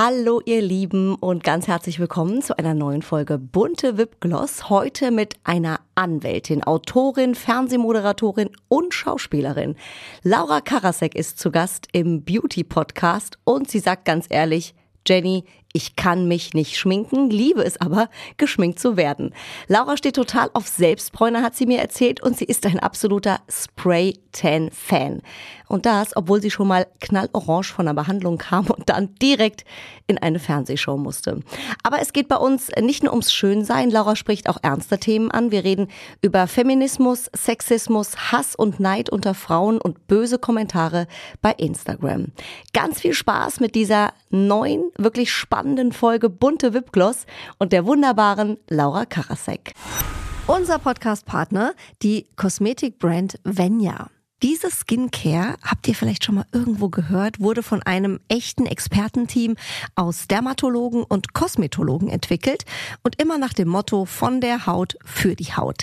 Hallo ihr Lieben und ganz herzlich willkommen zu einer neuen Folge Bunte Wipgloss. Heute mit einer Anwältin, Autorin, Fernsehmoderatorin und Schauspielerin. Laura Karasek ist zu Gast im Beauty Podcast und sie sagt ganz ehrlich, Jenny, ich kann mich nicht schminken, liebe es aber, geschminkt zu werden. Laura steht total auf Selbstbräuner, hat sie mir erzählt, und sie ist ein absoluter Spray-Tan-Fan. Und das, obwohl sie schon mal knallorange von der Behandlung kam und dann direkt in eine Fernsehshow musste. Aber es geht bei uns nicht nur ums Schönsein. Laura spricht auch ernste Themen an. Wir reden über Feminismus, Sexismus, Hass und Neid unter Frauen und böse Kommentare bei Instagram. Ganz viel Spaß mit dieser neuen, wirklich spannenden Folge Bunte Wipgloss und der wunderbaren Laura Karasek. Unser Podcast-Partner, die Kosmetikbrand Venya. Diese Skincare, habt ihr vielleicht schon mal irgendwo gehört, wurde von einem echten Expertenteam aus Dermatologen und Kosmetologen entwickelt und immer nach dem Motto von der Haut für die Haut.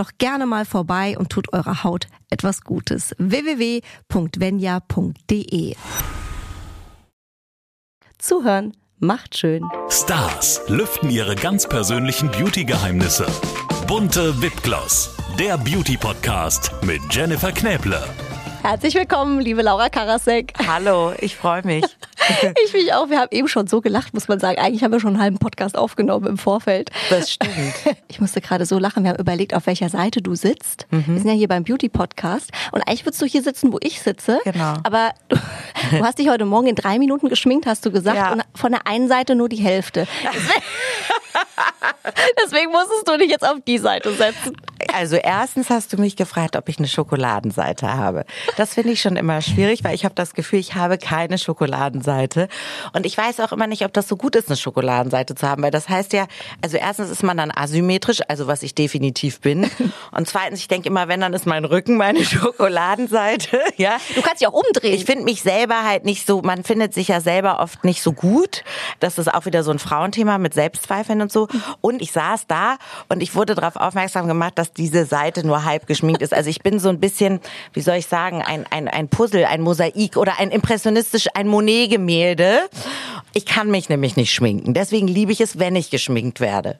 doch gerne mal vorbei und tut eurer Haut etwas Gutes. www.venya.de Zuhören macht schön. Stars lüften ihre ganz persönlichen Beauty-Geheimnisse. Bunte Wipgloss, der Beauty-Podcast mit Jennifer Knäble. Herzlich willkommen, liebe Laura Karasek. Hallo, ich freue mich. ich mich auch. Wir haben eben schon so gelacht, muss man sagen. Eigentlich haben wir schon einen halben Podcast aufgenommen im Vorfeld. Das stimmt. Ich musste gerade so lachen. Wir haben überlegt, auf welcher Seite du sitzt. Mhm. Wir sind ja hier beim Beauty Podcast. Und eigentlich würdest du hier sitzen, wo ich sitze. Genau. Aber du, du hast dich heute Morgen in drei Minuten geschminkt, hast du gesagt. Ja. Und von der einen Seite nur die Hälfte. Deswegen, deswegen musstest du dich jetzt auf die Seite setzen. Also erstens hast du mich gefragt, ob ich eine Schokoladenseite habe. Das finde ich schon immer schwierig, weil ich habe das Gefühl, ich habe keine Schokoladenseite. Und ich weiß auch immer nicht, ob das so gut ist, eine Schokoladenseite zu haben, weil das heißt ja, also erstens ist man dann asymmetrisch, also was ich definitiv bin. Und zweitens, ich denke immer, wenn, dann ist mein Rücken meine Schokoladenseite. Ja. Du kannst dich auch umdrehen. Ich finde mich selber halt nicht so, man findet sich ja selber oft nicht so gut. Das ist auch wieder so ein Frauenthema mit Selbstzweifeln und so. Und ich saß da und ich wurde darauf aufmerksam gemacht, dass diese Seite nur halb geschminkt ist. Also ich bin so ein bisschen, wie soll ich sagen, ein, ein, ein Puzzle, ein Mosaik oder ein impressionistisch, ein Monet-Gemälde. Ich kann mich nämlich nicht schminken. Deswegen liebe ich es, wenn ich geschminkt werde.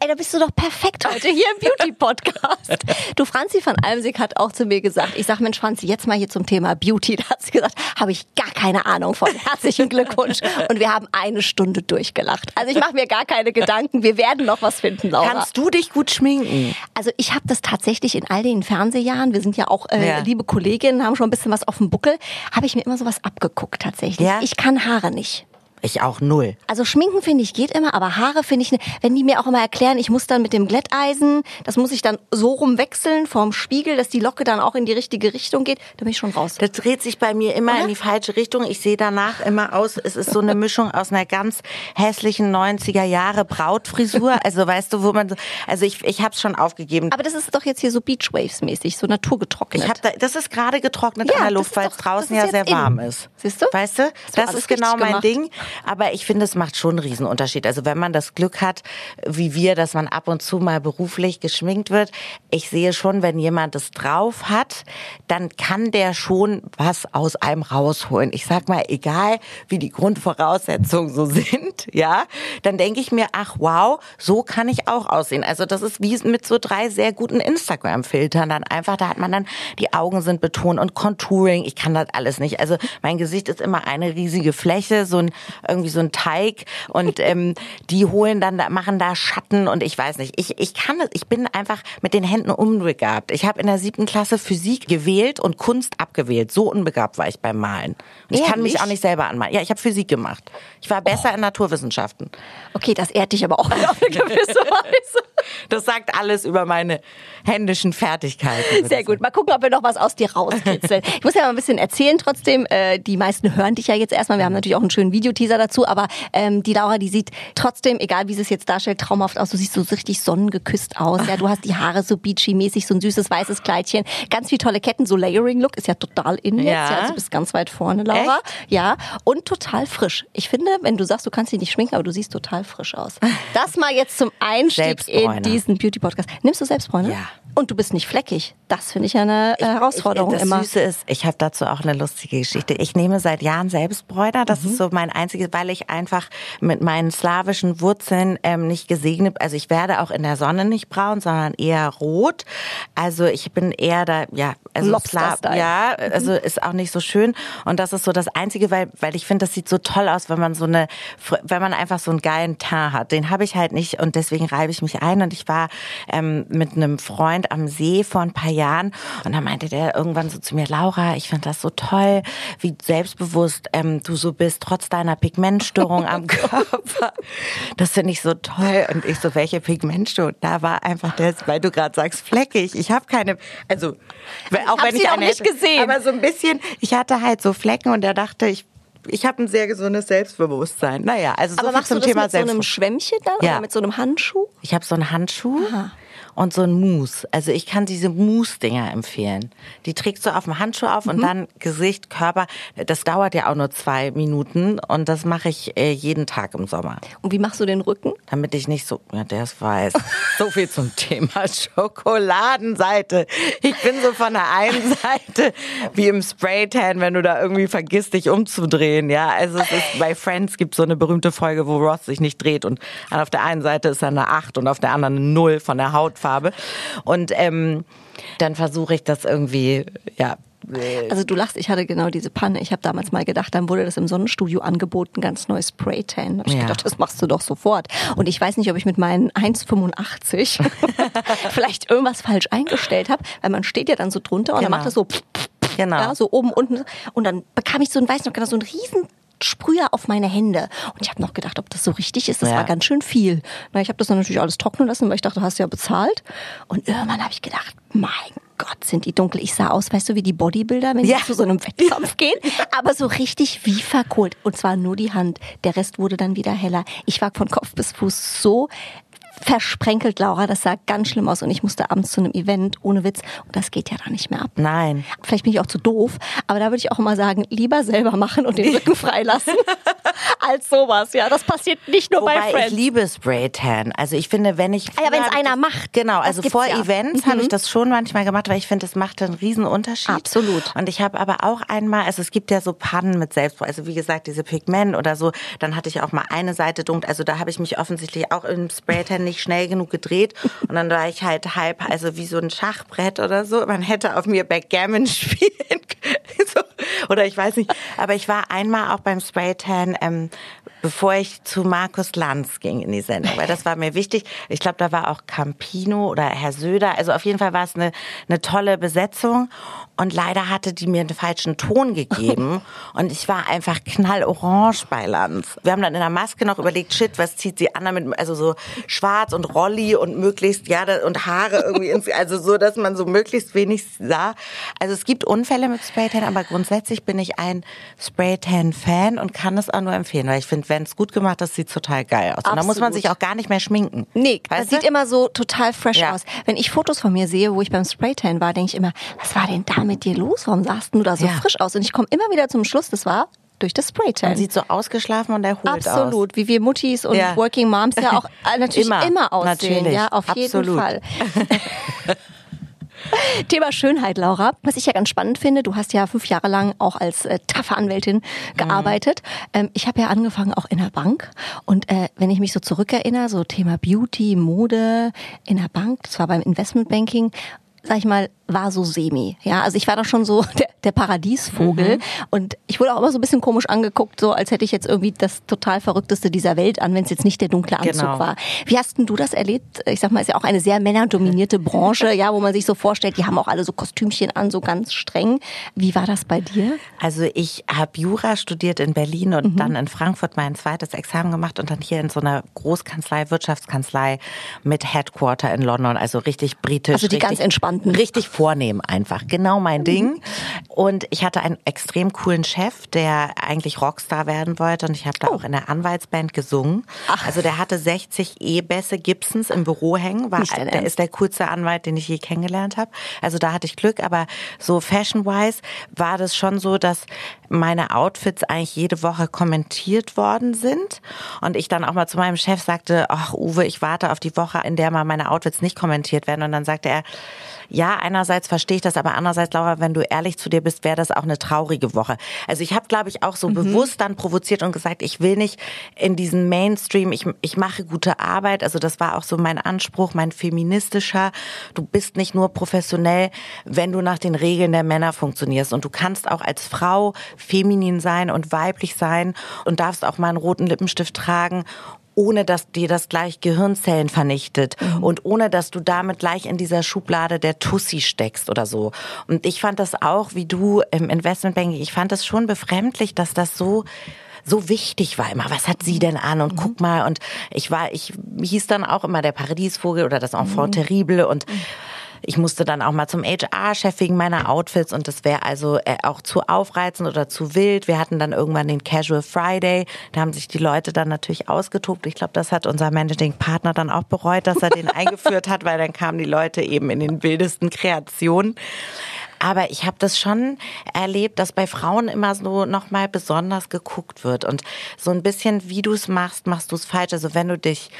Ey, da bist du doch perfekt heute hier im Beauty-Podcast. du, Franzi van Almsig hat auch zu mir gesagt, ich sag, Mensch, Franzi, jetzt mal hier zum Thema Beauty. Da hat sie gesagt, habe ich gar keine Ahnung von. Herzlichen Glückwunsch. Und wir haben eine Stunde durchgelacht. Also ich mache mir gar keine Gedanken. Wir werden noch was finden, Laura. Kannst du dich gut schminken? Also ich habe das tatsächlich in all den Fernsehjahren, wir sind ja auch äh, ja. liebe Kolleginnen, haben schon ein bisschen was auf dem Buckel, habe ich mir immer sowas abgeguckt tatsächlich. Ja? Ich kann Haare nicht. Ich auch null. Also Schminken finde ich geht immer, aber Haare finde ich, ne, wenn die mir auch immer erklären, ich muss dann mit dem Glätteisen, das muss ich dann so rum wechseln vorm Spiegel, dass die Locke dann auch in die richtige Richtung geht, da bin ich schon raus. Das dreht sich bei mir immer Oder? in die falsche Richtung. Ich sehe danach immer aus, es ist so eine Mischung aus einer ganz hässlichen 90er Jahre Brautfrisur. Also weißt du, wo man so, also ich, ich habe es schon aufgegeben. Aber das ist doch jetzt hier so Beachwaves mäßig, so naturgetrocknet. Ich hab da, das ist gerade getrocknet ja, an der Luft, weil es draußen ja sehr warm in. ist. Siehst du? Weißt du? Das, das ist genau mein gemacht. Ding. Aber ich finde, es macht schon einen Riesenunterschied. Also wenn man das Glück hat, wie wir, dass man ab und zu mal beruflich geschminkt wird, ich sehe schon, wenn jemand es drauf hat, dann kann der schon was aus einem rausholen. Ich sag mal, egal wie die Grundvoraussetzungen so sind, ja, dann denke ich mir, ach wow, so kann ich auch aussehen. Also das ist wie mit so drei sehr guten Instagram-Filtern dann einfach, da hat man dann, die Augen sind betont und Contouring, ich kann das alles nicht. Also mein Gesicht ist immer eine riesige Fläche, so ein, irgendwie so ein Teig und ähm, die holen dann, machen da Schatten und ich weiß nicht. Ich, ich kann ich bin einfach mit den Händen unbegabt. Ich habe in der siebten Klasse Physik gewählt und Kunst abgewählt. So unbegabt war ich beim Malen. Und ich kann mich auch nicht selber anmalen. Ja, ich habe Physik gemacht. Ich war besser oh. in Naturwissenschaften. Okay, das ehrt dich aber auch auf eine gewisse Weise. Das sagt alles über meine händischen Fertigkeiten. Sehr gut. Mal gucken, ob wir noch was aus dir rauskitzeln. ich muss ja mal ein bisschen erzählen trotzdem. Äh, die meisten hören dich ja jetzt erstmal. Wir haben natürlich auch einen schönen Videoteaser Teaser dazu, aber ähm, die Laura, die sieht trotzdem, egal wie sie es jetzt darstellt, traumhaft aus. Du siehst so richtig sonnengeküsst aus. Ja, du hast die Haare so beachy-mäßig, so ein süßes weißes Kleidchen, ganz viele tolle Ketten, so Layering-Look ist ja total in jetzt. Ja. ja. also bist ganz weit vorne, Laura. Echt? Ja, und total frisch. Ich finde, wenn du sagst, du kannst dich nicht schminken, aber du siehst total frisch aus. Das mal jetzt zum Einstieg in diesen Beauty-Podcast. Nimmst du Selbstbräuner? Ja. Und du bist nicht fleckig. Das finde ich eine ich, Herausforderung ich, das immer. Das Süße ist, ich habe dazu auch eine lustige Geschichte. Ich nehme seit Jahren Selbstbräuner. Das mhm. ist so mein einziges, weil ich einfach mit meinen slawischen Wurzeln ähm, nicht gesegnet, also ich werde auch in der Sonne nicht braun, sondern eher rot. Also ich bin eher da, ja, also Slav, ja, mhm. also ist auch nicht so schön. Und das ist so das Einzige, weil, weil ich finde, das sieht so toll aus, wenn man so eine, wenn man einfach so einen geilen Teint hat. Den habe ich halt nicht und deswegen reibe ich mich ein. Und ich war ähm, mit einem Freund am See vor ein paar Jahren und da meinte der irgendwann so zu mir, Laura, ich finde das so toll, wie selbstbewusst ähm, du so bist, trotz deiner Pigmentstörung am Körper. Das finde ich so toll. Und ich so, welche Pigmentstörung? Da war einfach der, weil du gerade sagst, fleckig. Ich habe keine, also auch hab wenn ich auch nicht hätte, gesehen. aber so ein bisschen, ich hatte halt so Flecken und er dachte, ich ich habe ein sehr gesundes Selbstbewusstsein. Naja, also so Aber viel machst zum du das Thema mit so einem Schwämmchen dann ja. oder mit so einem Handschuh? Ich habe so einen Handschuh. Aha und so ein Mousse. Also ich kann diese Mousse-Dinger empfehlen. Die trägst du auf dem Handschuh auf mhm. und dann Gesicht, Körper. Das dauert ja auch nur zwei Minuten und das mache ich äh, jeden Tag im Sommer. Und wie machst du den Rücken? Damit ich nicht so, ja, der ist weiß. so viel zum Thema Schokoladenseite. Ich bin so von der einen Seite wie im Spraytan, wenn du da irgendwie vergisst, dich umzudrehen. Ja, also es ist, bei Friends gibt so eine berühmte Folge, wo Ross sich nicht dreht und auf der einen Seite ist er eine 8 und auf der anderen eine 0 von der Haut Hautfarbe. Und ähm, dann versuche ich das irgendwie, ja, also du lachst, ich hatte genau diese Panne. Ich habe damals mal gedacht, dann wurde das im Sonnenstudio angeboten, ganz neues Spray-Tan. Da habe ich ja. gedacht, das machst du doch sofort. Und ich weiß nicht, ob ich mit meinen 1,85 vielleicht irgendwas falsch eingestellt habe, weil man steht ja dann so drunter und genau. dann macht das so genau. ja, so oben, unten. Und dann bekam ich so ein, weiß noch genau, so ein riesen Sprüher auf meine Hände. Und ich habe noch gedacht, ob das so richtig ist. Das ja. war ganz schön viel. Na, ich habe das dann natürlich alles trocknen lassen, weil ich dachte, du hast ja bezahlt. Und irgendwann habe ich gedacht, mein Gott, sind die dunkel. Ich sah aus, weißt du, wie die Bodybuilder, wenn ja. sie zu so einem Wettkampf gehen. Aber so richtig wie verkohlt. Und zwar nur die Hand. Der Rest wurde dann wieder heller. Ich war von Kopf bis Fuß so versprenkelt, Laura. Das sah ganz schlimm aus und ich musste abends zu einem Event, ohne Witz. Und das geht ja da nicht mehr ab. Nein. Vielleicht bin ich auch zu doof, aber da würde ich auch immer sagen, lieber selber machen und den Rücken freilassen, als sowas. Ja, das passiert nicht nur Wobei bei Friends. ich liebe Spraytan. Also ich finde, wenn ich... Ah ja, wenn es einer macht. Genau, also vor ja. Events mhm. habe ich das schon manchmal gemacht, weil ich finde, es macht einen riesen Unterschied. Absolut. Und ich habe aber auch einmal, also es gibt ja so Pannen mit Selbstbräuner, also wie gesagt, diese Pigment oder so, dann hatte ich auch mal eine Seite dunkel, also da habe ich mich offensichtlich auch im Spraytan nicht schnell genug gedreht und dann war ich halt halb, also wie so ein Schachbrett oder so. Man hätte auf mir Backgammon spielen. Oder ich weiß nicht. Aber ich war einmal auch beim Spraytan, ähm, bevor ich zu Markus Lanz ging in die Sendung, weil das war mir wichtig. Ich glaube, da war auch Campino oder Herr Söder. Also auf jeden Fall war es eine, eine tolle Besetzung. Und leider hatte die mir einen falschen Ton gegeben. Und ich war einfach knallorange bei Lanz. Wir haben dann in der Maske noch überlegt, shit, was zieht sie an damit, also so schwarz und Rolli und möglichst, ja, und Haare irgendwie, ins, also so, dass man so möglichst wenig sah. Also es gibt Unfälle mit Spraytan, aber grundsätzlich bin ich ein Spraytan-Fan und kann es auch nur empfehlen, weil ich finde, wenn es gut gemacht ist, sieht es total geil aus. Absolut. Und da muss man sich auch gar nicht mehr schminken. Nee, weißt das du? sieht immer so total fresh ja. aus. Wenn ich Fotos von mir sehe, wo ich beim Spraytan war, denke ich immer, was war denn da mit dir los? Warum sahst du da so ja. frisch aus? Und ich komme immer wieder zum Schluss, das war durch das Spraytan. Man sieht so ausgeschlafen und erholt Absolut, aus. Absolut, wie wir Muttis und ja. Working Moms ja auch natürlich immer, immer aussehen. Natürlich. Ja, auf Absolut. jeden Fall. Thema Schönheit, Laura. Was ich ja ganz spannend finde, du hast ja fünf Jahre lang auch als äh, taffe Anwältin gearbeitet. Mhm. Ähm, ich habe ja angefangen auch in der Bank. Und äh, wenn ich mich so zurückerinnere, so Thema Beauty, Mode in der Bank, das war beim Investmentbanking, sag ich mal, war so semi. Ja, also ich war doch schon so der, der Paradiesvogel mhm. und ich wurde auch immer so ein bisschen komisch angeguckt, so als hätte ich jetzt irgendwie das total verrückteste dieser Welt an, wenn es jetzt nicht der dunkle Anzug genau. war. Wie hast denn du das erlebt? Ich sag mal, ist ja auch eine sehr männerdominierte Branche, ja, wo man sich so vorstellt, die haben auch alle so Kostümchen an, so ganz streng. Wie war das bei dir? Also ich habe Jura studiert in Berlin und mhm. dann in Frankfurt mein zweites Examen gemacht und dann hier in so einer Großkanzlei, Wirtschaftskanzlei mit Headquarter in London, also richtig britisch. Also die ganz entspannt verstanden. Richtig vornehm einfach, genau mein mhm. Ding. Und ich hatte einen extrem coolen Chef, der eigentlich Rockstar werden wollte und ich habe da oh. auch in der Anwaltsband gesungen. Ach. Also der hatte 60 E-Bässe Gibsons im Büro hängen, war, der ist der coolste Anwalt, den ich je kennengelernt habe. Also da hatte ich Glück, aber so fashion-wise war das schon so, dass meine Outfits eigentlich jede Woche kommentiert worden sind und ich dann auch mal zu meinem Chef sagte, ach Uwe, ich warte auf die Woche, in der mal meine Outfits nicht kommentiert werden und dann sagte er, ja, einerseits verstehe ich das, aber andererseits, Laura, wenn du ehrlich zu dir bist, wäre das auch eine traurige Woche. Also ich habe, glaube ich, auch so mhm. bewusst dann provoziert und gesagt, ich will nicht in diesen Mainstream, ich, ich mache gute Arbeit. Also das war auch so mein Anspruch, mein feministischer. Du bist nicht nur professionell, wenn du nach den Regeln der Männer funktionierst. Und du kannst auch als Frau feminin sein und weiblich sein und darfst auch mal einen roten Lippenstift tragen ohne dass dir das gleich Gehirnzellen vernichtet mhm. und ohne dass du damit gleich in dieser Schublade der Tussi steckst oder so. Und ich fand das auch, wie du im Investmentbanking, ich fand das schon befremdlich, dass das so so wichtig war immer, was hat sie denn an und mhm. guck mal und ich war, ich hieß dann auch immer der Paradiesvogel oder das Enfant mhm. terrible und mhm. Ich musste dann auch mal zum HR-Chef wegen meiner Outfits und das wäre also äh, auch zu aufreizend oder zu wild. Wir hatten dann irgendwann den Casual Friday. Da haben sich die Leute dann natürlich ausgetobt. Ich glaube, das hat unser Managing Partner dann auch bereut, dass er den eingeführt hat, weil dann kamen die Leute eben in den wildesten Kreationen. Aber ich habe das schon erlebt, dass bei Frauen immer so nochmal besonders geguckt wird. Und so ein bisschen, wie du es machst, machst du es falsch. Also wenn du dich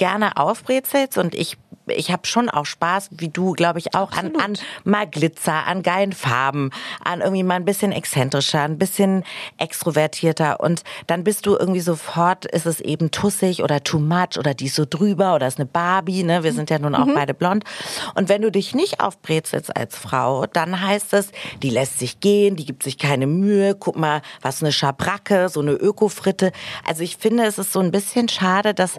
gerne aufbrezelst und ich ich habe schon auch Spaß, wie du, glaube ich, auch an, an mal Glitzer, an geilen Farben, an irgendwie mal ein bisschen exzentrischer, ein bisschen extrovertierter und dann bist du irgendwie sofort, ist es eben tussig oder too much oder die ist so drüber oder ist eine Barbie, ne? Wir sind ja nun auch mhm. beide blond. Und wenn du dich nicht aufbrezelst als Frau, dann heißt es, die lässt sich gehen, die gibt sich keine Mühe, guck mal, was eine Schabracke, so eine Ökofritte. Also ich finde, es ist so ein bisschen schade, dass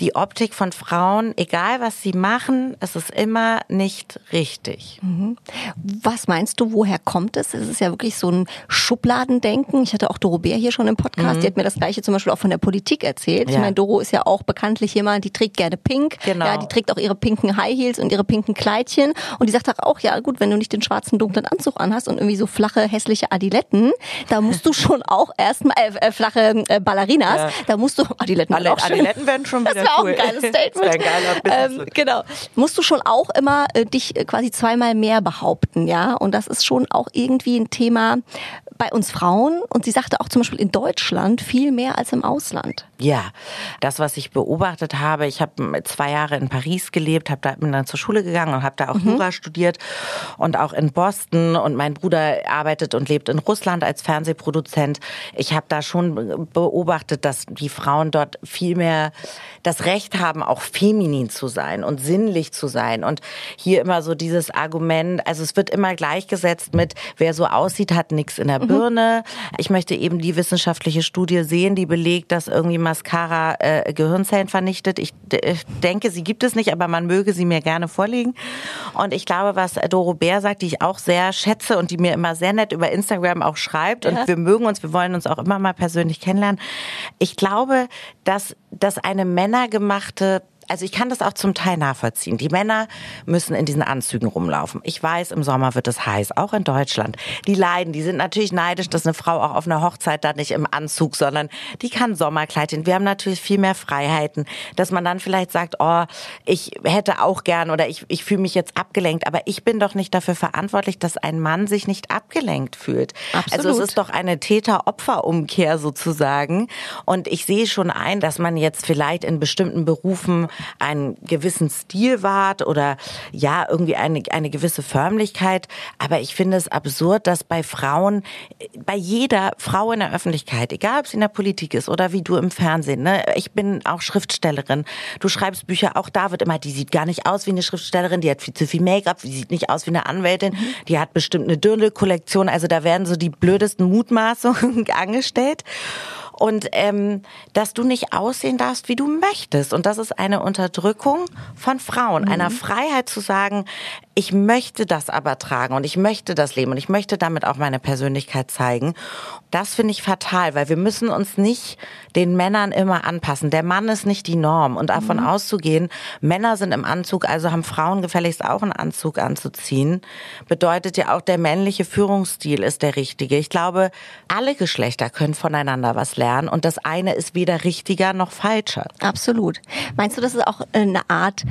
die Optik von Frauen, egal was sie machen, es ist immer nicht richtig. Mhm. Was meinst du, woher kommt es? Es ist ja wirklich so ein Schubladendenken. Ich hatte auch Doro Bär hier schon im Podcast, mhm. die hat mir das gleiche zum Beispiel auch von der Politik erzählt. Ja. Ich meine, Doro ist ja auch bekanntlich jemand, die trägt gerne pink. Genau. Ja, die trägt auch ihre pinken High Heels und ihre pinken Kleidchen. Und die sagt auch, ja gut, wenn du nicht den schwarzen, dunklen Anzug anhast und irgendwie so flache, hässliche Adiletten, da musst du schon auch erstmal, äh, äh, flache äh, Ballerinas, ja. da musst du, Adiletten, Adiletten, Adiletten werden schon wieder wäre auch ein geiles Statement. Das ein geiler ähm, genau. Musst du schon auch immer äh, dich quasi zweimal mehr behaupten, ja? Und das ist schon auch irgendwie ein Thema bei uns Frauen. Und sie sagte auch zum Beispiel in Deutschland viel mehr als im Ausland. Ja, das, was ich beobachtet habe, ich habe zwei Jahre in Paris gelebt, habe da bin dann zur Schule gegangen und habe da auch mhm. Jura studiert und auch in Boston. Und mein Bruder arbeitet und lebt in Russland als Fernsehproduzent. Ich habe da schon beobachtet, dass die Frauen dort viel mehr das Recht haben, auch feminin zu sein und sinnlich zu sein. Und hier immer so dieses Argument, also es wird immer gleichgesetzt mit, wer so aussieht, hat nichts in der mhm. Birne. Ich möchte eben die wissenschaftliche Studie sehen, die belegt, dass irgendwie Mascara äh, Gehirnzellen vernichtet. Ich denke, sie gibt es nicht, aber man möge sie mir gerne vorlegen. Und ich glaube, was Doro Bär sagt, die ich auch sehr schätze und die mir immer sehr nett über Instagram auch schreibt, ja. und wir mögen uns, wir wollen uns auch immer mal persönlich kennenlernen. Ich glaube, dass, dass eine männergemachte also ich kann das auch zum Teil nachvollziehen. Die Männer müssen in diesen Anzügen rumlaufen. Ich weiß, im Sommer wird es heiß, auch in Deutschland. Die leiden, die sind natürlich neidisch, dass eine Frau auch auf einer Hochzeit da nicht im Anzug, sondern die kann Sommerkleid hin. Wir haben natürlich viel mehr Freiheiten, dass man dann vielleicht sagt, oh, ich hätte auch gern oder ich, ich fühle mich jetzt abgelenkt, aber ich bin doch nicht dafür verantwortlich, dass ein Mann sich nicht abgelenkt fühlt. Absolut. Also es ist doch eine Täter-Opfer-Umkehr sozusagen. Und ich sehe schon ein, dass man jetzt vielleicht in bestimmten Berufen einen gewissen Stil wahrt oder ja, irgendwie eine, eine gewisse Förmlichkeit. Aber ich finde es absurd, dass bei Frauen, bei jeder Frau in der Öffentlichkeit, egal ob sie in der Politik ist oder wie du im Fernsehen, ne, ich bin auch Schriftstellerin, du schreibst Bücher, auch da wird immer, die sieht gar nicht aus wie eine Schriftstellerin, die hat viel zu viel Make-up, die sieht nicht aus wie eine Anwältin, mhm. die hat bestimmt eine Dirndl-Kollektion, also da werden so die blödesten Mutmaßungen angestellt und ähm, dass du nicht aussehen darfst, wie du möchtest. Und das ist eine Unterdrückung von Frauen, mhm. einer Freiheit zu sagen, ich möchte das aber tragen und ich möchte das leben und ich möchte damit auch meine Persönlichkeit zeigen. Das finde ich fatal, weil wir müssen uns nicht den Männern immer anpassen. Der Mann ist nicht die Norm und davon mhm. auszugehen, Männer sind im Anzug, also haben Frauen gefälligst auch einen Anzug anzuziehen, bedeutet ja auch, der männliche Führungsstil ist der richtige. Ich glaube, alle Geschlechter können voneinander was lernen und das eine ist weder richtiger noch falscher. Absolut. Meinst du, das ist auch eine Art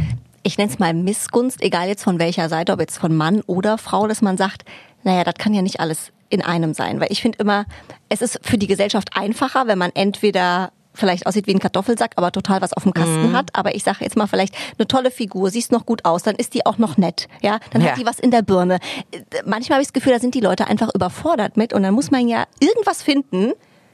ich nenne es mal Missgunst, egal jetzt von welcher Seite, ob jetzt von Mann oder Frau, dass man sagt, naja, das kann ja nicht alles in einem sein. Weil ich finde immer, es ist für die Gesellschaft einfacher, wenn man entweder vielleicht aussieht wie ein Kartoffelsack, aber total was auf dem Kasten mhm. hat. Aber ich sage jetzt mal vielleicht eine tolle Figur, siehst noch gut aus, dann ist die auch noch nett. Ja, dann ja. hat die was in der Birne. Manchmal habe ich das Gefühl, da sind die Leute einfach überfordert mit und dann muss man ja irgendwas finden,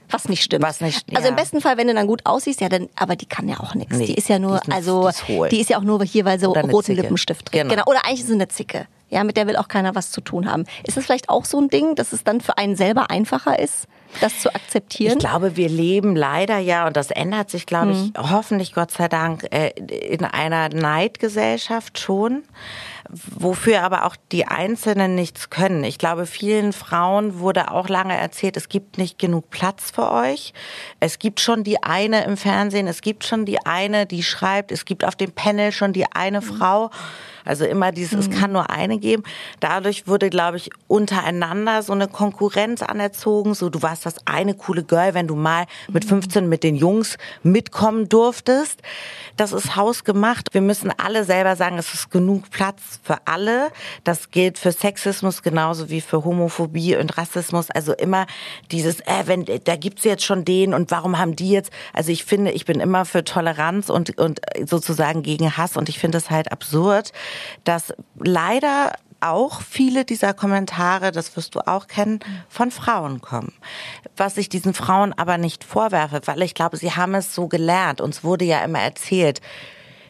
was nicht stimmt. Was nicht, ja. Also im besten Fall, wenn du dann gut aussiehst, ja, dann, aber die kann ja auch nichts. Nee, die ist ja nur, die ist, also, die ist, die ist, ja auch nur hier, weil so roten Zicke. Lippenstift drin. Genau. genau. Oder eigentlich ist sie eine Zicke. Ja, mit der will auch keiner was zu tun haben. Ist das vielleicht auch so ein Ding, dass es dann für einen selber einfacher ist? Das zu akzeptieren? Ich glaube, wir leben leider ja, und das ändert sich, glaube ich, mhm. hoffentlich Gott sei Dank, äh, in einer Neidgesellschaft schon wofür aber auch die Einzelnen nichts können. Ich glaube, vielen Frauen wurde auch lange erzählt, es gibt nicht genug Platz für euch. Es gibt schon die eine im Fernsehen, es gibt schon die eine, die schreibt, es gibt auf dem Panel schon die eine mhm. Frau. Also immer dieses, mhm. es kann nur eine geben. Dadurch wurde, glaube ich, untereinander so eine Konkurrenz anerzogen. So, du warst das eine coole Girl, wenn du mal mit 15 mhm. mit den Jungs mitkommen durftest. Das ist hausgemacht. Wir müssen alle selber sagen, es ist genug Platz für alle. Das gilt für Sexismus genauso wie für Homophobie und Rassismus. Also immer dieses, äh, wenn, da gibt's jetzt schon den und warum haben die jetzt, also ich finde, ich bin immer für Toleranz und, und sozusagen gegen Hass und ich finde es halt absurd, dass leider auch viele dieser Kommentare, das wirst du auch kennen, von Frauen kommen. Was ich diesen Frauen aber nicht vorwerfe, weil ich glaube, sie haben es so gelernt. Uns wurde ja immer erzählt,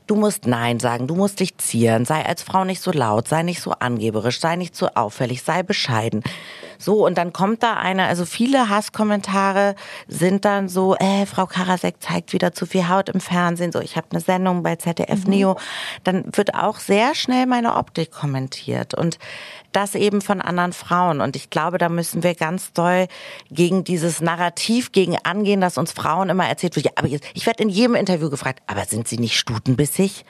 du musst Nein sagen, du musst dich zieren, sei als Frau nicht so laut, sei nicht so angeberisch, sei nicht so auffällig, sei bescheiden. So, und dann kommt da eine, also viele Hasskommentare sind dann so, äh, Frau Karasek zeigt wieder zu viel Haut im Fernsehen, so, ich habe eine Sendung bei ZDF mhm. Neo. Dann wird auch sehr schnell meine Optik kommentiert. Und das eben von anderen Frauen. Und ich glaube, da müssen wir ganz doll gegen dieses Narrativ gegen angehen, dass uns Frauen immer erzählt wird, ja, aber ich werde in jedem Interview gefragt, aber sind sie nicht stutenbissig?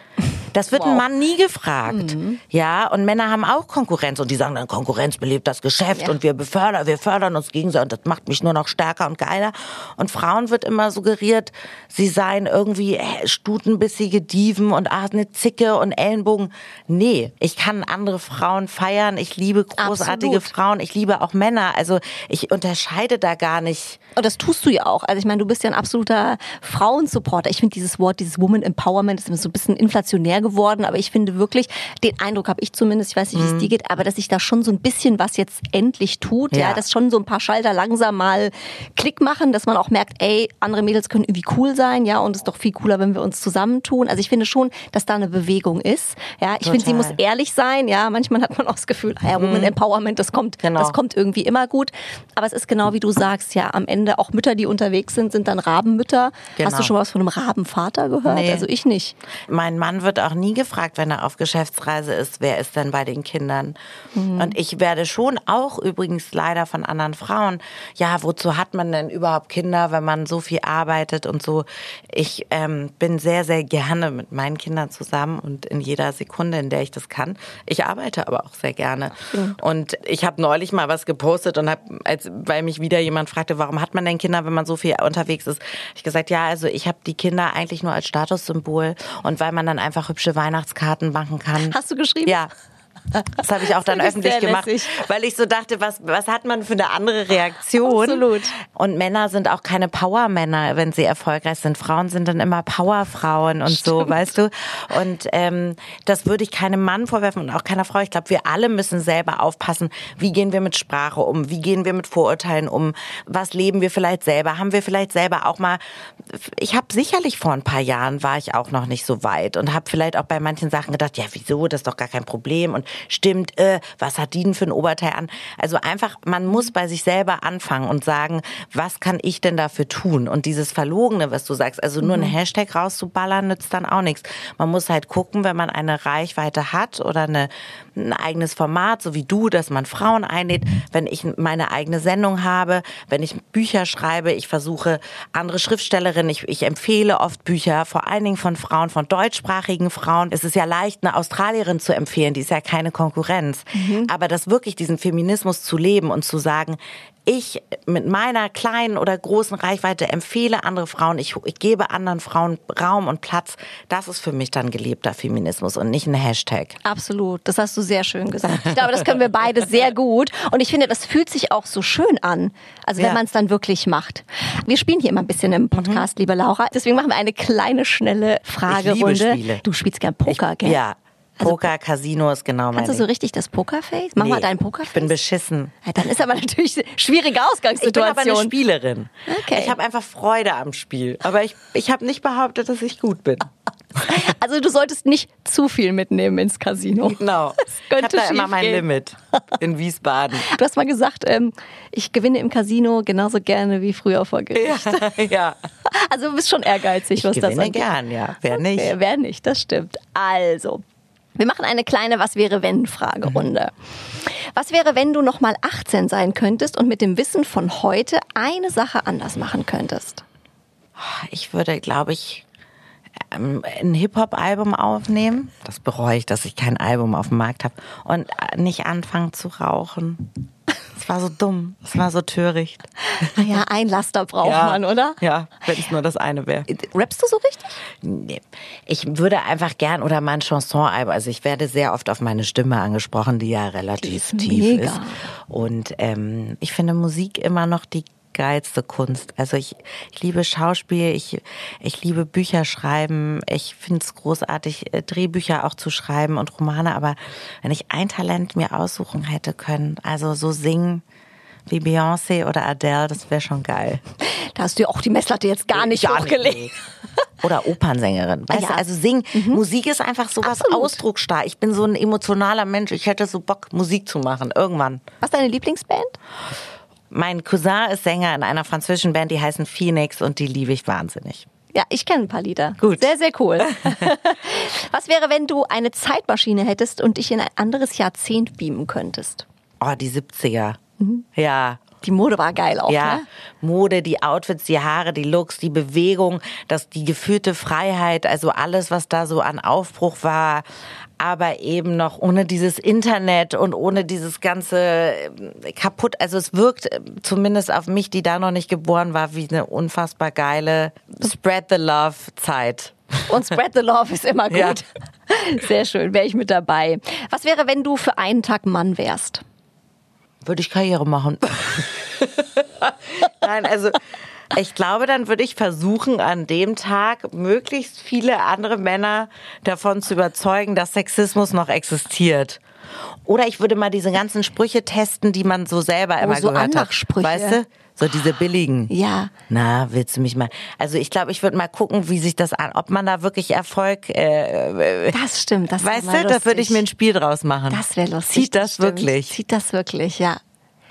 Das wird wow. ein Mann nie gefragt. Mhm. Ja, und Männer haben auch Konkurrenz und die sagen dann, Konkurrenz belebt das Geschäft ja. und wir befördern, wir fördern uns gegenseitig und das macht mich nur noch stärker und geiler. Und Frauen wird immer suggeriert, sie seien irgendwie stutenbissige Diven und ah, eine Zicke und Ellenbogen. Nee, ich kann andere Frauen feiern, ich liebe großartige Absolut. Frauen, ich liebe auch Männer. Also ich unterscheide da gar nicht. Und das tust du ja auch. Also ich meine, du bist ja ein absoluter Frauensupporter. Ich finde dieses Wort, dieses Woman Empowerment, ist so ein bisschen inflationär geworden, aber ich finde wirklich, den Eindruck habe ich zumindest, ich weiß nicht, wie es mhm. dir geht, aber dass sich da schon so ein bisschen was jetzt endlich tut, ja. ja, dass schon so ein paar Schalter langsam mal Klick machen, dass man auch merkt, ey, andere Mädels können irgendwie cool sein, ja, und es ist doch viel cooler, wenn wir uns zusammentun. Also ich finde schon, dass da eine Bewegung ist. Ja, ich finde, sie muss ehrlich sein, ja, manchmal hat man auch das Gefühl, ah ja, Woman mhm. Empowerment, das kommt, genau. das kommt irgendwie immer gut. Aber es ist genau wie du sagst, ja, am Ende auch Mütter, die unterwegs sind, sind dann Rabenmütter. Genau. Hast du genau. schon was von einem Rabenvater gehört? Nee. Also ich nicht. Mein Mann wird auch nie gefragt, wenn er auf Geschäftsreise ist, wer ist denn bei den Kindern? Mhm. Und ich werde schon auch übrigens leider von anderen Frauen, ja, wozu hat man denn überhaupt Kinder, wenn man so viel arbeitet und so. Ich ähm, bin sehr, sehr gerne mit meinen Kindern zusammen und in jeder Sekunde, in der ich das kann. Ich arbeite aber auch sehr gerne. Mhm. Und ich habe neulich mal was gepostet und habe, weil mich wieder jemand fragte, warum hat man denn Kinder, wenn man so viel unterwegs ist, ich gesagt, ja, also ich habe die Kinder eigentlich nur als Statussymbol und weil man dann einfach hübsche Weihnachtskarten machen kann. Hast du geschrieben? Ja. Das habe ich auch dann öffentlich gemacht, lässig. weil ich so dachte, was, was hat man für eine andere Reaktion? Absolut. Und Männer sind auch keine Powermänner, wenn sie erfolgreich sind. Frauen sind dann immer Powerfrauen und Stimmt. so, weißt du? Und ähm, das würde ich keinem Mann vorwerfen und auch keiner Frau. Ich glaube, wir alle müssen selber aufpassen, wie gehen wir mit Sprache um, wie gehen wir mit Vorurteilen um, was leben wir vielleicht selber, haben wir vielleicht selber auch mal, ich habe sicherlich vor ein paar Jahren war ich auch noch nicht so weit und habe vielleicht auch bei manchen Sachen gedacht, ja, wieso, das ist doch gar kein Problem und stimmt, äh, was hat die denn für ein Oberteil an? Also einfach, man muss bei sich selber anfangen und sagen, was kann ich denn dafür tun? Und dieses Verlogene, was du sagst, also nur mhm. einen Hashtag rauszuballern, nützt dann auch nichts. Man muss halt gucken, wenn man eine Reichweite hat oder eine, ein eigenes Format, so wie du, dass man Frauen einlädt, wenn ich meine eigene Sendung habe, wenn ich Bücher schreibe, ich versuche andere Schriftstellerinnen, ich, ich empfehle oft Bücher, vor allen Dingen von Frauen, von deutschsprachigen Frauen. Es ist ja leicht, eine Australierin zu empfehlen, die ist ja keine Konkurrenz. Mhm. Aber das wirklich diesen Feminismus zu leben und zu sagen, ich mit meiner kleinen oder großen Reichweite empfehle andere Frauen, ich, ich, gebe anderen Frauen Raum und Platz, das ist für mich dann gelebter Feminismus und nicht ein Hashtag. Absolut, das hast du sehr schön gesagt. Ich glaube, das können wir beide sehr gut und ich finde, das fühlt sich auch so schön an, also wenn ja. man es dann wirklich macht. Wir spielen hier immer ein bisschen im Podcast, mhm. liebe Laura, deswegen machen wir eine kleine, schnelle Fragerunde. Du spielst gern Poker, ich, gell? Ja, also Poker, Casino ist genau mein Kannst du so richtig das Pokerface? Mach nee, mal dein Pokerface. Ich bin beschissen. Ja, dann ist aber natürlich eine schwierige Ausgangssituation. Ich bin aber eine Spielerin. Okay. Ich habe einfach Freude am Spiel. Aber ich, ich habe nicht behauptet, dass ich gut bin. Also du solltest nicht zu viel mitnehmen ins Casino. Genau. Ich habe da immer mein gehen. Limit in Wiesbaden. Du hast mal gesagt, ähm, ich gewinne im Casino genauso gerne wie früher vor Gericht. Ja, ja. Also du bist schon ehrgeizig, ich was das angeht. gern, ja. Wer nicht? Okay, wer nicht, das stimmt. Also, wir machen eine kleine Was wäre wenn Fragerunde. Was wäre, wenn du noch mal 18 sein könntest und mit dem Wissen von heute eine Sache anders machen könntest? Ich würde, glaube ich, ähm, ein Hip-Hop-Album aufnehmen. Das bereue ich, dass ich kein Album auf dem Markt habe. Und nicht anfangen zu rauchen. Es war so dumm, es war so töricht. Ja, ein Laster braucht ja, man, oder? Ja, wenn es nur das eine wäre. Rappst du so richtig? Nee. Ich würde einfach gern, oder mein Chanson-Album, also ich werde sehr oft auf meine Stimme angesprochen, die ja relativ die ist tief mega. ist. Und ähm, ich finde Musik immer noch die geilste Kunst. Also ich, ich liebe Schauspiel, ich, ich liebe Bücher schreiben, ich finde es großartig, äh, Drehbücher auch zu schreiben und Romane, aber wenn ich ein Talent mir aussuchen hätte können, also so singen wie Beyoncé oder Adele, das wäre schon geil. Da hast du ja auch die Messlatte jetzt gar nicht gar hochgelegt. Nicht. Oder Opernsängerin. Weißt ja. du, also singen. Mhm. Musik ist einfach sowas Absolut. ausdrucksstark. Ich bin so ein emotionaler Mensch. Ich hätte so Bock, Musik zu machen. Irgendwann. Was ist deine Lieblingsband? Mein Cousin ist Sänger in einer französischen Band, die heißen Phoenix und die liebe ich wahnsinnig. Ja, ich kenne ein paar Lieder. Gut. Sehr, sehr cool. Was wäre, wenn du eine Zeitmaschine hättest und dich in ein anderes Jahrzehnt beamen könntest? Oh, die 70er. Mhm. Ja, die Mode war geil auch. Ja, ne? Mode, die Outfits, die Haare, die Looks, die Bewegung, das, die geführte Freiheit, also alles, was da so an Aufbruch war, aber eben noch ohne dieses Internet und ohne dieses ganze äh, kaputt. Also es wirkt äh, zumindest auf mich, die da noch nicht geboren war, wie eine unfassbar geile Spread the Love Zeit. Und Spread the Love ist immer gut. Ja. Sehr schön, wäre ich mit dabei. Was wäre, wenn du für einen Tag Mann wärst? Würde ich Karriere machen. Nein, also ich glaube, dann würde ich versuchen, an dem Tag möglichst viele andere Männer davon zu überzeugen, dass Sexismus noch existiert. Oder ich würde mal diese ganzen Sprüche testen, die man so selber oh, immer so gehört hat. Weißt du? So diese billigen. Ja. Na, willst du mich mal? Also ich glaube, ich würde mal gucken, wie sich das an, ob man da wirklich Erfolg. Äh, das stimmt. Das weißt du, da würde ich mir ein Spiel draus machen. Das wäre lustig. Zieht das, das wirklich? Zieht das wirklich? Ja.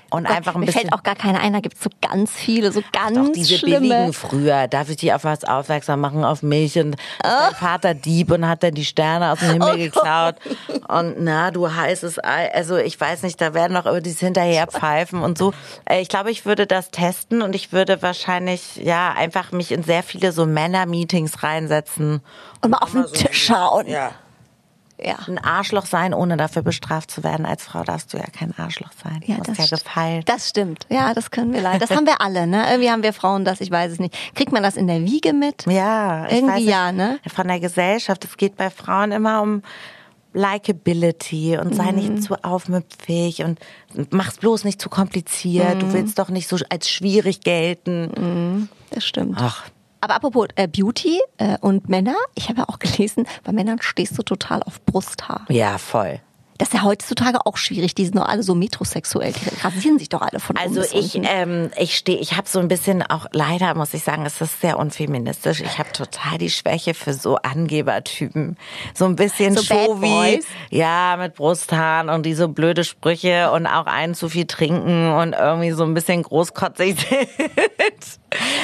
Und Gott, einfach ein bisschen. Mir fällt auch gar keiner ein, da gibt es so ganz viele, so ganz Doch, diese schlimme. billigen früher, darf ich dich auf was aufmerksam machen, auf mich und oh. Vater Dieb und hat dann die Sterne aus dem Himmel oh geklaut und na, du heißes Ei, also ich weiß nicht, da werden noch über dieses hinterher pfeifen und so. Äh, ich glaube, ich würde das testen und ich würde wahrscheinlich, ja, einfach mich in sehr viele so Männer-Meetings reinsetzen. Und mal auf den so Tisch schauen. Ja ja. ein Arschloch sein, ohne dafür bestraft zu werden. Als Frau darfst du ja kein Arschloch sein. Ja, das ja gefallen. Das stimmt. Ja, das können wir leider. Das haben wir alle, ne? Irgendwie haben wir Frauen das, ich weiß es nicht. Kriegt man das in der Wiege mit? Ja. Irgendwie ja, ne? Von der Gesellschaft. Es geht bei Frauen immer um Likeability und sei mhm. nicht zu aufmüpfig und mach's bloß nicht zu kompliziert. Mhm. Du willst doch nicht so als schwierig gelten. Mhm. Das stimmt. Ach, aber apropos äh, Beauty äh, und Männer, ich habe ja auch gelesen, bei Männern stehst du total auf Brusthaar. Ja, voll. Das ist ja heutzutage auch schwierig. Die sind doch alle so metrosexuell. Die rasieren sich doch alle von Also ich, ähm, ich stehe, ich habe so ein bisschen auch, leider muss ich sagen, es ist sehr unfeministisch. Ich habe total die Schwäche für so Angebertypen. So ein bisschen so Showy. Ja, mit Brusthaaren und diese blöde Sprüche und auch einen zu viel trinken und irgendwie so ein bisschen großkotzig sind.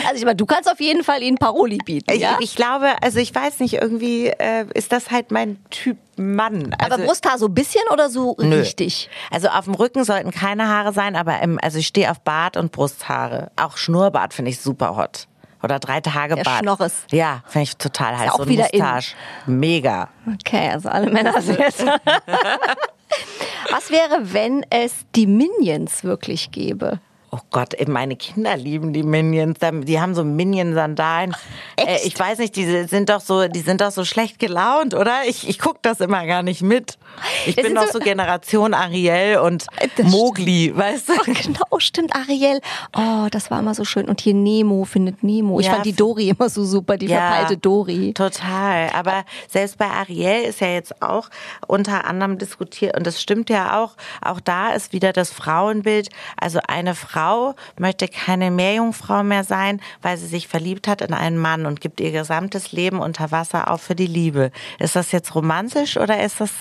Also ich meine, du kannst auf jeden Fall ihnen Paroli bieten, ja? Ich, ich glaube, also ich weiß nicht, irgendwie äh, ist das halt mein Typ Mann. Also, aber Brusthaar so ein bisschen oder so nö. richtig? Also auf dem Rücken sollten keine Haare sein, aber im, also ich stehe auf Bart und Brusthaare. Auch Schnurrbart finde ich super hot. Oder drei Tage Bart. Schnorres. Ja, finde ich total heiß. Ist auch so wieder Mustache. In. Mega. Okay, also alle Männer sind jetzt. Was wäre, wenn es die Minions wirklich gäbe? Oh Gott, meine Kinder lieben die Minions. Die haben so Minion-Sandalen. Äh, ich weiß nicht, die sind doch so, die sind doch so schlecht gelaunt, oder? Ich, ich gucke das immer gar nicht mit. Ich das bin doch so, so, Generation Ariel und Mogli, weißt du? Ach, genau, stimmt, Ariel. Oh, das war immer so schön. Und hier Nemo findet Nemo. Ich ja, fand die Dori immer so super, die ja, verpeilte Dori. Total. Aber selbst bei Ariel ist ja jetzt auch unter anderem diskutiert, und das stimmt ja auch, auch da ist wieder das Frauenbild. Also eine Frau Frau möchte keine Meerjungfrau mehr sein, weil sie sich verliebt hat in einen Mann und gibt ihr gesamtes Leben unter Wasser auf für die Liebe. Ist das jetzt romantisch oder ist das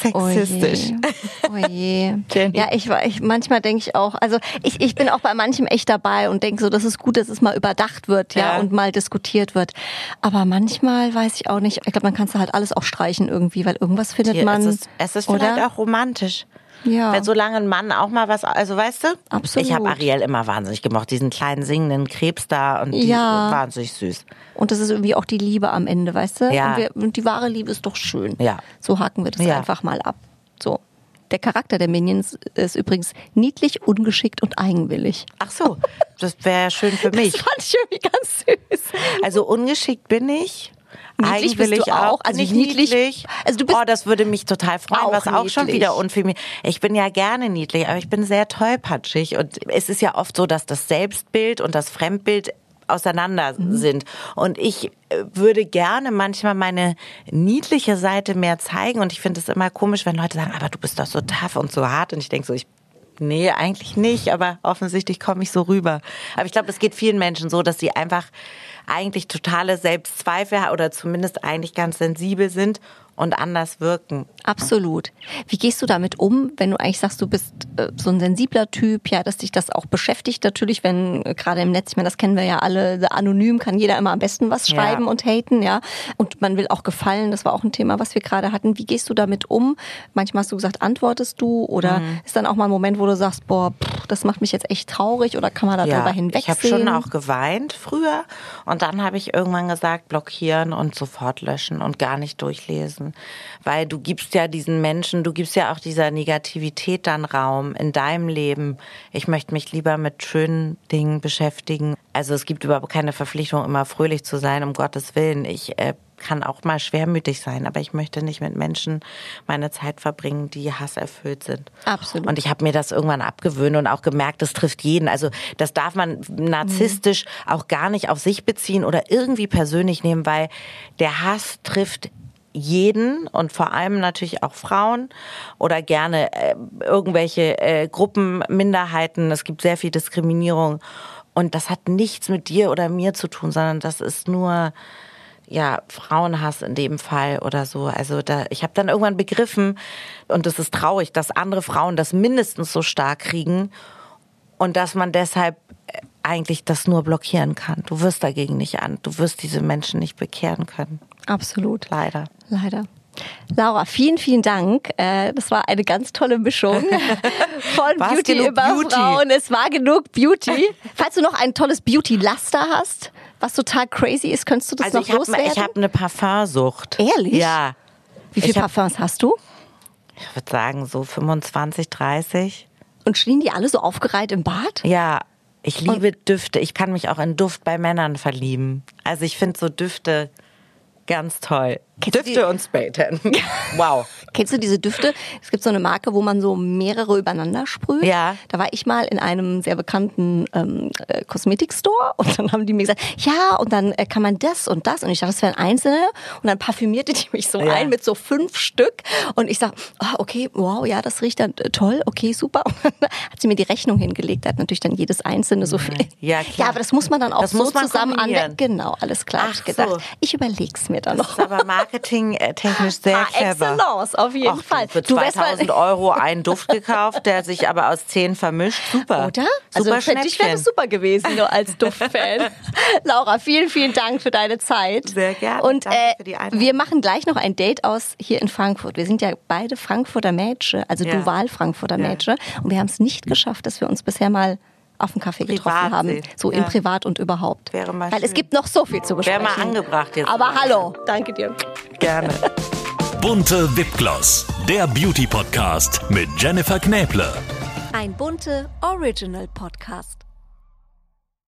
sexistisch. Oh je. Oh je. ja, ich, ich manchmal denke ich auch, also ich, ich bin auch bei manchem echt dabei und denke so, das ist gut, dass es mal überdacht wird, ja, ja. und mal diskutiert wird. Aber manchmal weiß ich auch nicht, ich glaube, man kann es halt alles auch streichen irgendwie, weil irgendwas findet Hier, man. Es ist, es ist vielleicht auch romantisch. Ja. Wenn solange ein Mann auch mal was, also weißt du? Absolut. Ich habe Ariel immer wahnsinnig gemocht, diesen kleinen singenden Krebs da und die ja. wahnsinnig süß. Und das ist irgendwie auch die Liebe am Ende, weißt du? Ja. Und, wir, und die wahre Liebe ist doch schön. Ja. So haken wir das ja. einfach mal ab. So. Der Charakter der Minions ist übrigens niedlich, ungeschickt und eigenwillig. Ach so, das wäre schön für mich. Das fand ich irgendwie ganz süß. Also ungeschickt bin ich. Niedlich bist du auch. Also nicht niedlich. niedlich. Also du bist oh, das würde mich total freuen, auch was auch niedlich. schon wieder unfeminist. Ich bin ja gerne niedlich, aber ich bin sehr tollpatschig und es ist ja oft so, dass das Selbstbild und das Fremdbild auseinander mhm. sind. Und ich äh, würde gerne manchmal meine niedliche Seite mehr zeigen. Und ich finde es immer komisch, wenn Leute sagen, aber du bist doch so tough und so hart. Und ich denke so, ich Nee, eigentlich nicht, aber offensichtlich komme ich so rüber. Aber ich glaube, es geht vielen Menschen so, dass sie einfach eigentlich totale Selbstzweifel oder zumindest eigentlich ganz sensibel sind und anders wirken. Absolut. Wie gehst du damit um, wenn du eigentlich sagst, du bist äh, so ein sensibler Typ, ja, dass dich das auch beschäftigt natürlich, wenn äh, gerade im Netz, ich meine, das kennen wir ja alle, anonym kann jeder immer am besten was schreiben ja. und haten, ja. Und man will auch gefallen, das war auch ein Thema, was wir gerade hatten. Wie gehst du damit um? Manchmal hast du gesagt, antwortest du oder mhm. ist dann auch mal ein Moment, wo du sagst, boah, pff, das macht mich jetzt echt traurig oder kann man darüber ja, hinwegsehen? Ich habe schon auch geweint früher und dann habe ich irgendwann gesagt, blockieren und sofort löschen und gar nicht durchlesen. Weil du gibst ja diesen Menschen, du gibst ja auch dieser Negativität dann Raum in deinem Leben. Ich möchte mich lieber mit schönen Dingen beschäftigen. Also es gibt überhaupt keine Verpflichtung, immer fröhlich zu sein, um Gottes Willen. Ich äh, kann auch mal schwermütig sein, aber ich möchte nicht mit Menschen meine Zeit verbringen, die hasserfüllt sind. Absolut. Und ich habe mir das irgendwann abgewöhnt und auch gemerkt, das trifft jeden. Also das darf man narzisstisch mhm. auch gar nicht auf sich beziehen oder irgendwie persönlich nehmen, weil der Hass trifft jeden und vor allem natürlich auch Frauen oder gerne äh, irgendwelche äh, Gruppen, Minderheiten. Es gibt sehr viel Diskriminierung und das hat nichts mit dir oder mir zu tun, sondern das ist nur ja Frauenhass in dem Fall oder so. Also da, ich habe dann irgendwann begriffen und es ist traurig, dass andere Frauen das mindestens so stark kriegen und dass man deshalb äh, eigentlich das nur blockieren kann. Du wirst dagegen nicht an. Du wirst diese Menschen nicht bekehren können. Absolut. Leider. Leider. Laura, vielen, vielen Dank. Äh, das war eine ganz tolle Mischung von Beauty über Beauty? Frauen. Es war genug Beauty. Falls du noch ein tolles Beauty-Laster hast, was total crazy ist, könntest du das also noch ich hab, loswerden? Ich habe eine Parfumsucht. Ehrlich? Ja. Wie viele Parfums hast du? Ich würde sagen so 25, 30. Und stehen die alle so aufgereiht im Bad? Ja, ich liebe Und Düfte. Ich kann mich auch in Duft bei Männern verlieben. Also ich finde so Düfte ganz toll. Düfte und Spraytan. wow. Kennst du diese Düfte? Es gibt so eine Marke, wo man so mehrere übereinander sprüht. Ja. Da war ich mal in einem sehr bekannten ähm, äh, Kosmetikstore und dann haben die mir gesagt, ja, und dann äh, kann man das und das. Und ich dachte, das wären einzelne. Und dann parfümierte die mich so ja. ein mit so fünf Stück. Und ich sag, oh, okay, wow, ja, das riecht dann äh, toll, okay, super. Und dann hat sie mir die Rechnung hingelegt, hat natürlich dann jedes einzelne so viel. Ja, klar. ja aber das muss man dann auch das so zusammen anwenden. Genau, alles klar. Ach ich gedacht, so. ich überleg's mir dann noch. Das ist aber marketingtechnisch sehr Ah, clever. Excellence, auf jeden Ach, Fall. Für Du wärst mal- 2000 Euro einen Duft gekauft, der sich aber aus zehn vermischt. Super. Oder? Super also für dich wäre das super gewesen, nur als Duftfan. Laura, vielen, vielen Dank für deine Zeit. Sehr gerne. Und Danke äh, für die Einladung. wir machen gleich noch ein Date aus hier in Frankfurt. Wir sind ja beide Frankfurter Mädchen, also Ja. dual Frankfurter Ja. Mädchen. Und wir haben es nicht geschafft, dass wir uns bisher mal auf einen Kaffee getroffen haben. So im Ja. Privat und überhaupt. Wäre mal Weil es schön. gibt noch so viel zu Wäre besprechen. mal angebracht jetzt. Aber hallo, danke dir. Gerne. Bunte Wipgloss, der Beauty Podcast mit Jennifer Knäble. Ein bunte Original Podcast.